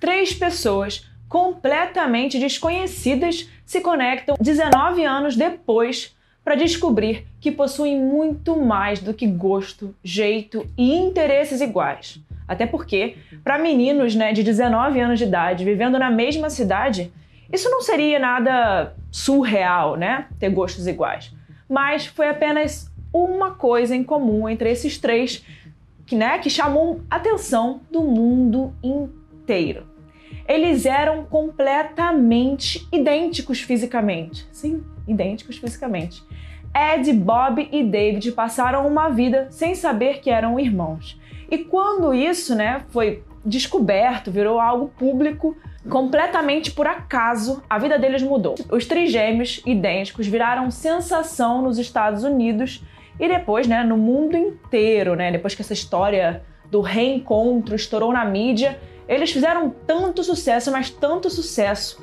três pessoas completamente desconhecidas se conectam 19 anos depois para descobrir que possuem muito mais do que gosto, jeito e interesses iguais. Até porque, para meninos né, de 19 anos de idade vivendo na mesma cidade, isso não seria nada surreal, né? Ter gostos iguais. Mas foi apenas uma coisa em comum entre esses três que, né, que chamou a atenção do mundo inteiro. Eles eram completamente idênticos fisicamente. Sim, idênticos fisicamente. Ed, Bob e David passaram uma vida sem saber que eram irmãos. E quando isso, né, foi descoberto, virou algo público, completamente por acaso, a vida deles mudou. Os trigêmeos idênticos viraram sensação nos Estados Unidos e depois, né, no mundo inteiro, né, depois que essa história do reencontro estourou na mídia, eles fizeram tanto sucesso, mas tanto sucesso.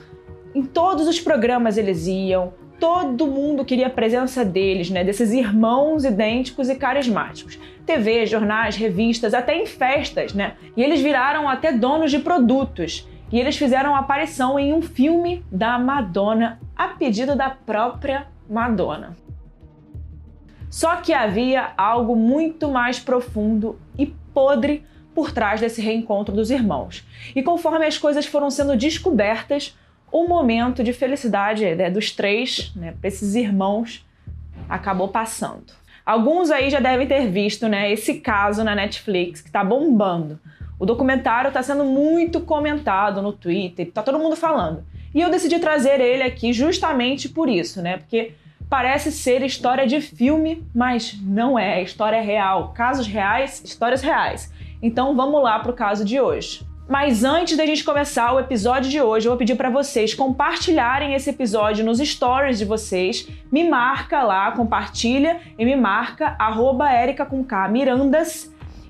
Em todos os programas eles iam, todo mundo queria a presença deles, né, desses irmãos idênticos e carismáticos. TV, jornais, revistas, até em festas, né? E eles viraram até donos de produtos. E eles fizeram aparição em um filme da Madonna, a pedido da própria Madonna. Só que havia algo muito mais profundo e podre por trás desse reencontro dos irmãos. E conforme as coisas foram sendo descobertas, o momento de felicidade né, dos três, né, para esses irmãos, acabou passando. Alguns aí já devem ter visto né, esse caso na Netflix que está bombando. O documentário está sendo muito comentado no Twitter, está todo mundo falando. E eu decidi trazer ele aqui justamente por isso, né? Porque parece ser história de filme, mas não é, é história real. Casos reais, histórias reais. Então vamos lá para o caso de hoje. Mas antes da gente começar o episódio de hoje, eu vou pedir para vocês compartilharem esse episódio nos stories de vocês. Me marca lá, compartilha e me marca arroba.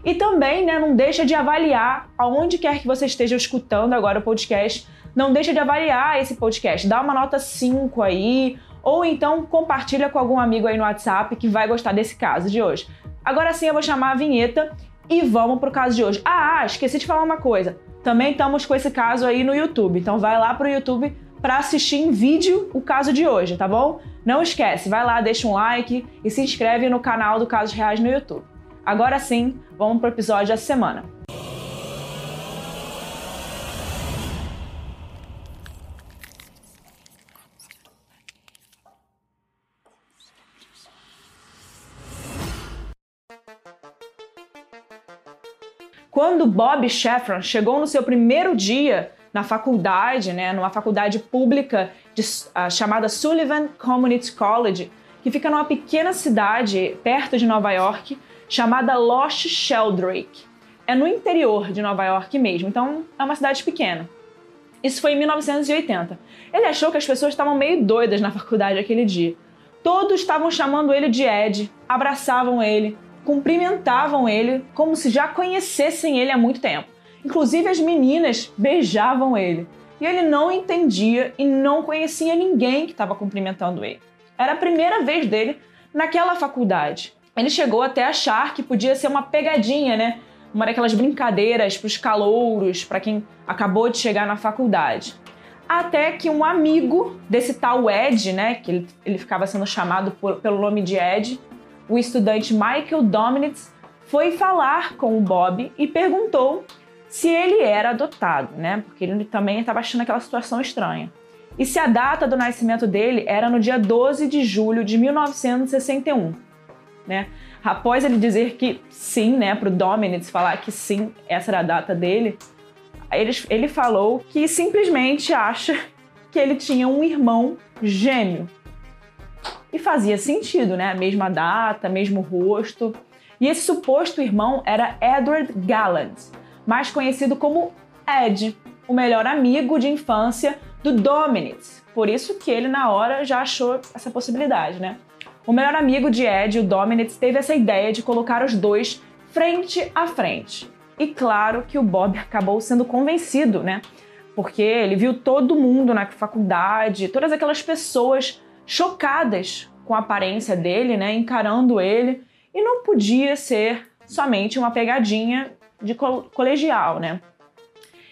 E também, né, não deixa de avaliar aonde quer que você esteja escutando agora o podcast. Não deixa de avaliar esse podcast. Dá uma nota 5 aí, ou então compartilha com algum amigo aí no WhatsApp que vai gostar desse caso de hoje. Agora sim eu vou chamar a vinheta e vamos pro caso de hoje. Ah, esqueci de falar uma coisa. Também estamos com esse caso aí no YouTube. Então vai lá pro YouTube para assistir em vídeo o caso de hoje, tá bom? Não esquece, vai lá, deixa um like e se inscreve no canal do Casos Reais no YouTube. Agora sim, vamos pro episódio da semana. Bob Sheffron chegou no seu primeiro dia na faculdade, né, numa faculdade pública de, uh, chamada Sullivan Community College, que fica numa pequena cidade perto de Nova York, chamada Lost Sheldrake. É no interior de Nova York mesmo, então é uma cidade pequena. Isso foi em 1980. Ele achou que as pessoas estavam meio doidas na faculdade aquele dia. Todos estavam chamando ele de Ed, abraçavam ele, cumprimentavam ele como se já conhecessem ele há muito tempo. Inclusive as meninas beijavam ele. E ele não entendia e não conhecia ninguém que estava cumprimentando ele. Era a primeira vez dele naquela faculdade. Ele chegou até a achar que podia ser uma pegadinha, né? Uma daquelas brincadeiras para os calouros, para quem acabou de chegar na faculdade. Até que um amigo desse tal Ed, né? Que ele, ele ficava sendo chamado por, pelo nome de Ed, o estudante Michael Dominitz foi falar com o Bob e perguntou se ele era adotado, né? Porque ele também estava achando aquela situação estranha. E se a data do nascimento dele era no dia 12 de julho de 1961, né? Após ele dizer que sim, né, para o Dominitz falar que sim, essa era a data dele, ele, ele falou que simplesmente acha que ele tinha um irmão gêmeo. E fazia sentido, né? Mesma data, mesmo rosto. E esse suposto irmão era Edward Gallant, mais conhecido como Ed, o melhor amigo de infância do Dominitz. Por isso que ele, na hora, já achou essa possibilidade, né? O melhor amigo de Ed, o Dominitz, teve essa ideia de colocar os dois frente a frente. E claro que o Bob acabou sendo convencido, né? Porque ele viu todo mundo na faculdade, todas aquelas pessoas chocadas com a aparência dele, né, encarando ele, e não podia ser somente uma pegadinha de colegial, né?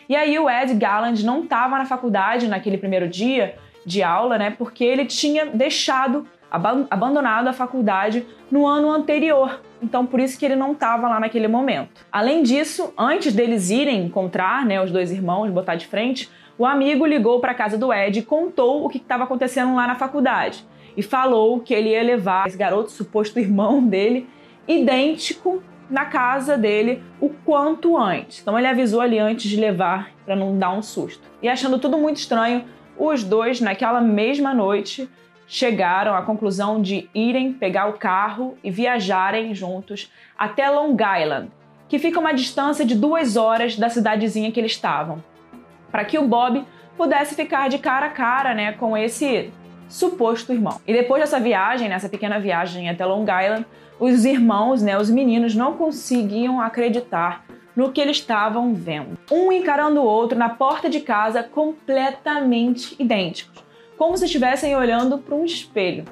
E aí o Ed Galland não estava na faculdade naquele primeiro dia de aula, né? Porque ele tinha deixado, abandonado a faculdade no ano anterior. Então por isso que ele não estava lá naquele momento. Além disso, antes deles irem encontrar, né, os dois irmãos, botar de frente, o amigo ligou para a casa do Ed e contou o que estava acontecendo lá na faculdade. E falou que ele ia levar esse garoto, suposto irmão dele, idêntico na casa dele o quanto antes. Então ele avisou ali antes de levar para não dar um susto. E achando tudo muito estranho, os dois naquela mesma noite chegaram à conclusão de irem pegar o carro e viajarem juntos até Long Island, que fica uma distância de duas horas da cidadezinha que eles estavam, para que o Bob pudesse ficar de cara a cara, né, com esse suposto irmão. E depois dessa viagem, nessa pequena viagem até Long Island, os irmãos, né, os meninos, não conseguiam acreditar no que eles estavam vendo. Um encarando o outro na porta de casa completamente idênticos, como se estivessem olhando para um espelho.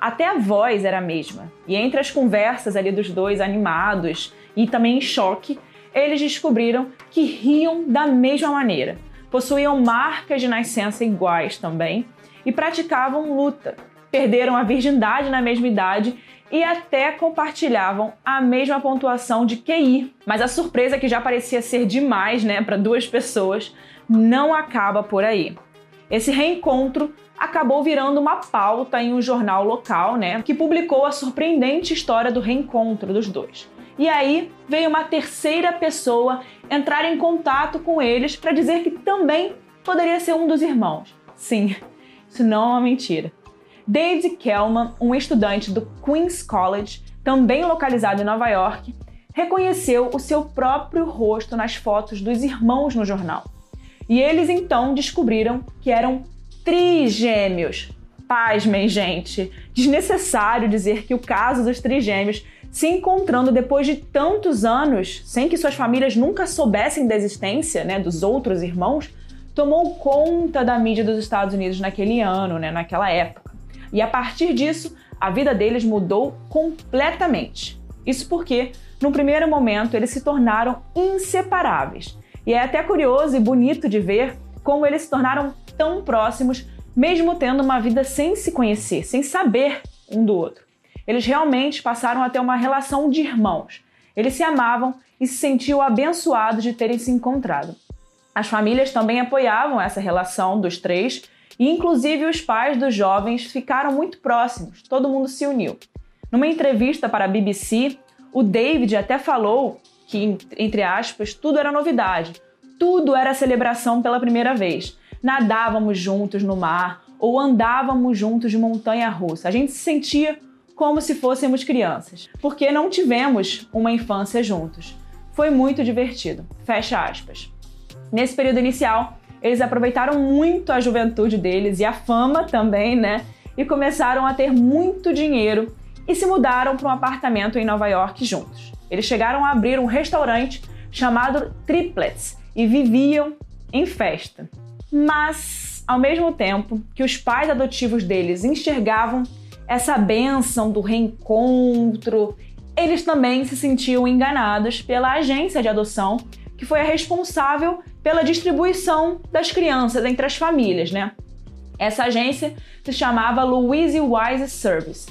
Até a voz era a mesma. E entre as conversas ali dos dois animados e também em choque, eles descobriram que riam da mesma maneira. Possuíam marcas de nascença iguais também e praticavam luta. Perderam a virgindade na mesma idade e até compartilhavam a mesma pontuação de QI. Mas a surpresa que já parecia ser demais, né, para duas pessoas, não acaba por aí. Esse reencontro acabou virando uma pauta em um jornal local, né, que publicou a surpreendente história do reencontro dos dois. E aí veio uma terceira pessoa entrar em contato com eles para dizer que também poderia ser um dos irmãos. Sim, isso não é uma mentira. David Kellman, um estudante do Queens College, também localizado em Nova York, reconheceu o seu próprio rosto nas fotos dos irmãos no jornal. E eles então descobriram que eram trigêmeos. Pasmem, gente! Desnecessário dizer que o caso dos trigêmeos se encontrando depois de tantos anos, sem que suas famílias nunca soubessem da existência né, dos outros irmãos, tomou conta da mídia dos Estados Unidos naquele ano, né, naquela época. E a partir disso, a vida deles mudou completamente. Isso porque, no primeiro momento, eles se tornaram inseparáveis. E é até curioso e bonito de ver como eles se tornaram tão próximos, mesmo tendo uma vida sem se conhecer, sem saber um do outro. Eles realmente passaram a ter uma relação de irmãos. Eles se amavam e se sentiam abençoados de terem se encontrado. As famílias também apoiavam essa relação dos três e inclusive os pais dos jovens ficaram muito próximos, todo mundo se uniu. Numa entrevista para a BBC, o David até falou que, entre aspas, tudo era novidade, tudo era celebração pela primeira vez. Nadávamos juntos no mar ou andávamos juntos de montanha russa. A gente se sentia como se fôssemos crianças, porque não tivemos uma infância juntos. Foi muito divertido. Fecha aspas. Nesse período inicial, eles aproveitaram muito a juventude deles e a fama também, né? E começaram a ter muito dinheiro e se mudaram para um apartamento em Nova York juntos. Eles chegaram a abrir um restaurante chamado Triplets e viviam em festa. Mas, ao mesmo tempo que os pais adotivos deles enxergavam essa benção do reencontro, eles também se sentiam enganados pela agência de adoção que foi a responsável pela distribuição das crianças entre as famílias, né? Essa agência se chamava Louise Wise Services.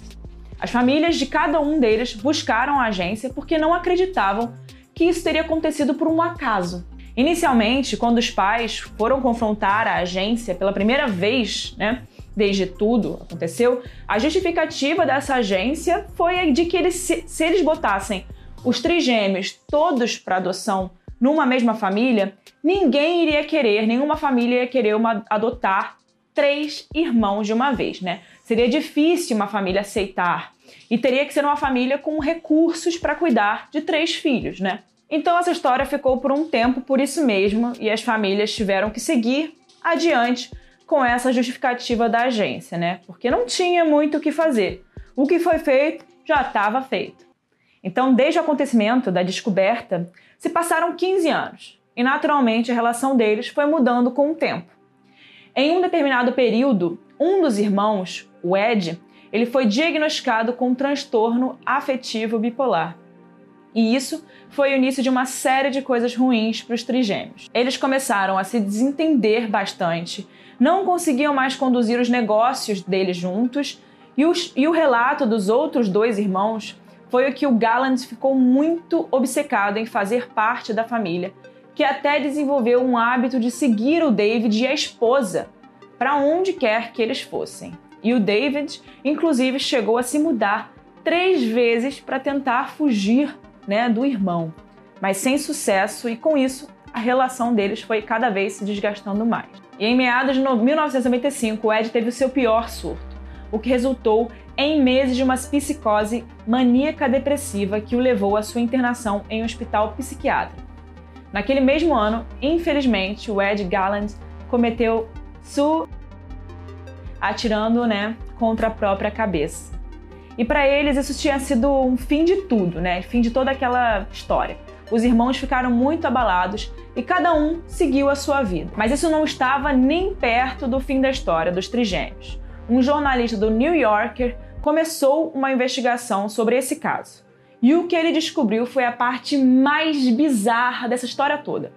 As famílias de cada um deles buscaram a agência porque não acreditavam que isso teria acontecido por um acaso. Inicialmente, quando os pais foram confrontar a agência pela primeira vez, né, desde tudo aconteceu, a justificativa dessa agência foi de que eles, se, eles botassem os trigêmeos todos para adoção numa mesma família, ninguém iria querer, nenhuma família ia querer uma, adotar três irmãos de uma vez, né? Seria difícil uma família aceitar e teria que ser uma família com recursos para cuidar de três filhos, né? Então essa história ficou por um tempo por isso mesmo e as famílias tiveram que seguir adiante com essa justificativa da agência, né? Porque não tinha muito o que fazer. O que foi feito já estava feito. Então, desde o acontecimento da descoberta, se passaram 15 anos e, naturalmente, a relação deles foi mudando com o tempo. Em um determinado período, um dos irmãos, o Ed, ele foi diagnosticado com um transtorno afetivo bipolar. E isso foi o início de uma série de coisas ruins para os trigêmeos. Eles começaram a se desentender bastante, não conseguiam mais conduzir os negócios deles juntos, e, os, e o relato dos outros dois irmãos foi o que o Gallant ficou muito obcecado em fazer parte da família, que até desenvolveu um hábito de seguir o David e a esposa para onde quer que eles fossem. E o David, inclusive, chegou a se mudar três vezes para tentar fugir né, do irmão, mas sem sucesso, e com isso a relação deles foi cada vez se desgastando mais. E em meados de 1995, o Ed teve o seu pior surto, o que resultou em meses de uma psicose maníaca depressiva que o levou à sua internação em um hospital psiquiátrico. Naquele mesmo ano, infelizmente, o Ed Galland cometeu su atirando, né, contra a própria cabeça. E para eles isso tinha sido um fim de tudo, né? Fim de toda aquela história. Os irmãos ficaram muito abalados e cada um seguiu a sua vida. Mas isso não estava nem perto do fim da história dos trigêmeos. Um jornalista do New Yorker começou uma investigação sobre esse caso. E o que ele descobriu foi a parte mais bizarra dessa história toda.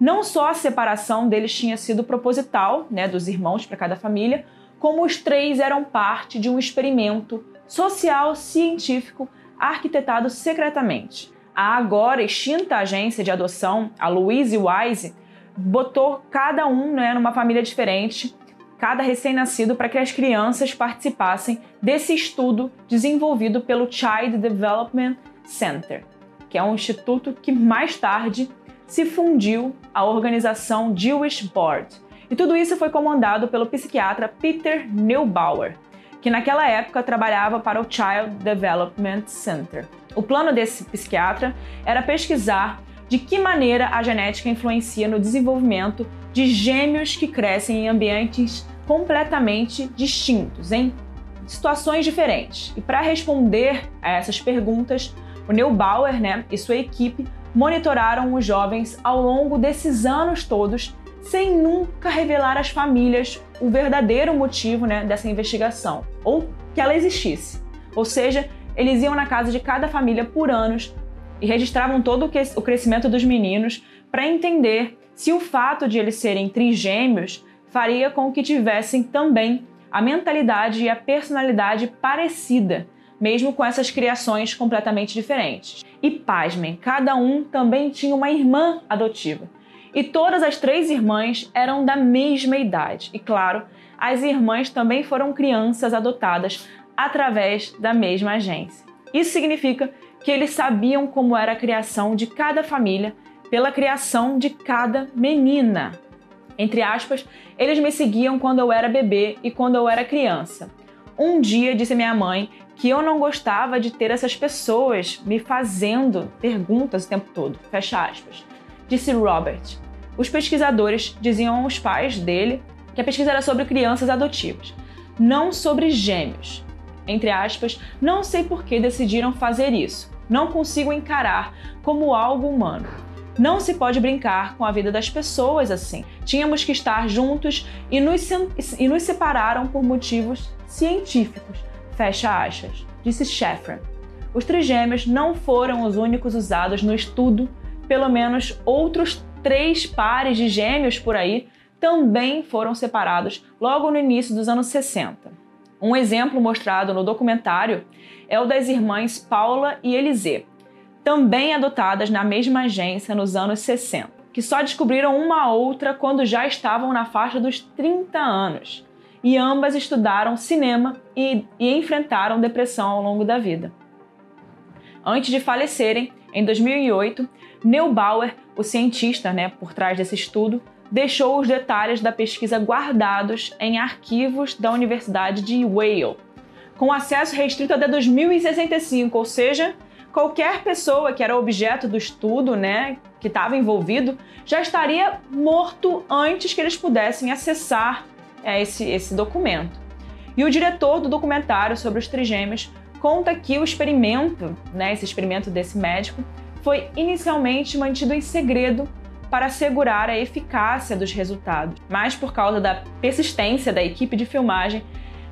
Não só a separação deles tinha sido proposital, né, dos irmãos para cada família, como os três eram parte de um experimento social científico arquitetado secretamente. A agora extinta agência de adoção, a Louise Wise, botou cada um né, numa família diferente, cada recém-nascido, para que as crianças participassem desse estudo desenvolvido pelo Child Development Center, que é um instituto que mais tarde se fundiu à organização Jewish Board. E tudo isso foi comandado pelo psiquiatra Peter Neubauer, que naquela época trabalhava para o Child Development Center. O plano desse psiquiatra era pesquisar de que maneira a genética influencia no desenvolvimento de gêmeos que crescem em ambientes completamente distintos, em situações diferentes. E para responder a essas perguntas, o Neubauer né, e sua equipe monitoraram os jovens ao longo desses anos todos sem nunca revelar às famílias o verdadeiro motivo né, dessa investigação, ou que ela existisse. Ou seja, eles iam na casa de cada família por anos e registravam todo o crescimento dos meninos para entender se o fato de eles serem trigêmeos faria com que tivessem também a mentalidade e a personalidade parecida, mesmo com essas criações completamente diferentes. E pasmem, cada um também tinha uma irmã adotiva. E todas as três irmãs eram da mesma idade. E claro, as irmãs também foram crianças adotadas através da mesma agência. Isso significa que eles sabiam como era a criação de cada família pela criação de cada menina. Entre aspas, eles me seguiam quando eu era bebê e quando eu era criança. Um dia disse minha mãe que eu não gostava de ter essas pessoas me fazendo perguntas o tempo todo. Fecha aspas. Disse Robert. Os pesquisadores diziam aos pais dele que a pesquisa era sobre crianças adotivas, não sobre gêmeos. Entre aspas, não sei por que decidiram fazer isso. Não consigo encarar como algo humano. Não se pode brincar com a vida das pessoas assim. Tínhamos que estar juntos e nos, e nos separaram por motivos científicos. Fecha aspas, disse Sheffran. Os trigêmeos não foram os únicos usados no estudo, pelo menos outros três pares de gêmeos por aí também foram separados logo no início dos anos 60. Um exemplo mostrado no documentário é o das irmãs Paula e Elisê, também adotadas na mesma agência nos anos 60, que só descobriram uma outra quando já estavam na faixa dos 30 anos. E ambas estudaram cinema e, e enfrentaram depressão ao longo da vida. Antes de falecerem, em 2008, Neubauer, o cientista né, por trás desse estudo, deixou os detalhes da pesquisa guardados em arquivos da Universidade de Yale, com acesso restrito até 2065, ou seja, qualquer pessoa que era objeto do estudo, né, que estava envolvido, já estaria morto antes que eles pudessem acessar é, esse, esse documento. E o diretor do documentário sobre os trigêmeos conta que o experimento, né, esse experimento desse médico, foi inicialmente mantido em segredo para assegurar a eficácia dos resultados, mas por causa da persistência da equipe de filmagem,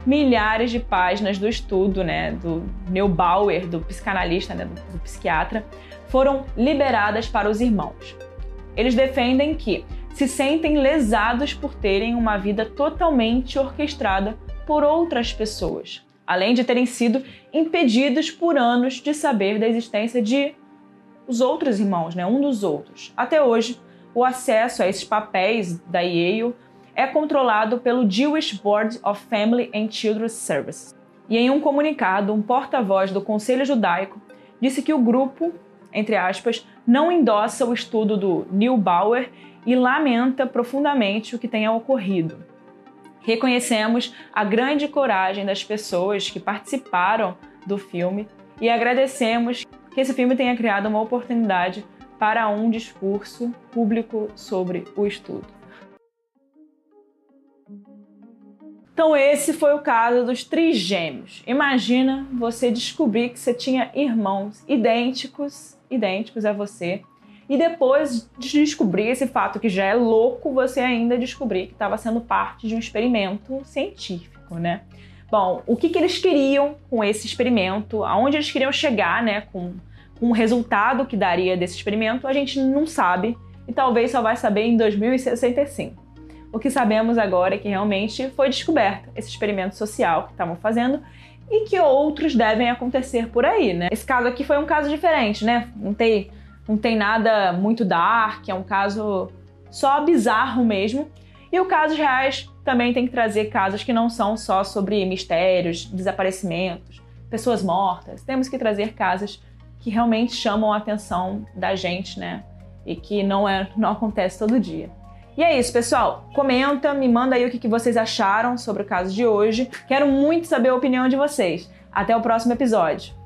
milhares de páginas do estudo, né, do Neubauer, do psicanalista, né, do, psiquiatra, foram liberadas para os irmãos. Eles defendem que se sentem lesados por terem uma vida totalmente orquestrada por outras pessoas, além de terem sido impedidos por anos de saber da existência de os outros irmãos, né, um dos outros. Até hoje, o acesso a esses papéis da Yale é controlado pelo Jewish Board of Family and Children's Services. E em um comunicado, um porta-voz do Conselho Judaico disse que o grupo, entre aspas, não endossa o estudo do Neubauer e lamenta profundamente o que tenha ocorrido. Reconhecemos a grande coragem das pessoas que participaram do filme e agradecemos que esse filme tenha criado uma oportunidade para um discurso público sobre o estudo. Então esse foi o caso dos trigêmeos. Imagina você descobrir que você tinha irmãos idênticos, idênticos a você, e depois de descobrir esse fato que já é louco, você ainda descobrir que estava sendo parte de um experimento científico, né? Bom, o que, que eles queriam com esse experimento, aonde eles queriam chegar, né, com, o resultado que daria desse experimento, a gente não sabe e talvez só vai saber em 2065. O que sabemos agora é que realmente foi descoberto esse experimento social que estavam fazendo e que outros devem acontecer por aí, né? Esse caso aqui foi um caso diferente, né? Não tem, não tem nada muito dark, é um caso só bizarro mesmo. E o casos reais também tem que trazer casos que não são só sobre mistérios, desaparecimentos, pessoas mortas. Temos que trazer casos que realmente chamam a atenção da gente, né? E que não, é, não acontece todo dia. E é isso, pessoal. Comenta, me manda aí o que vocês acharam sobre o caso de hoje. Quero muito saber a opinião de vocês. Até o próximo episódio.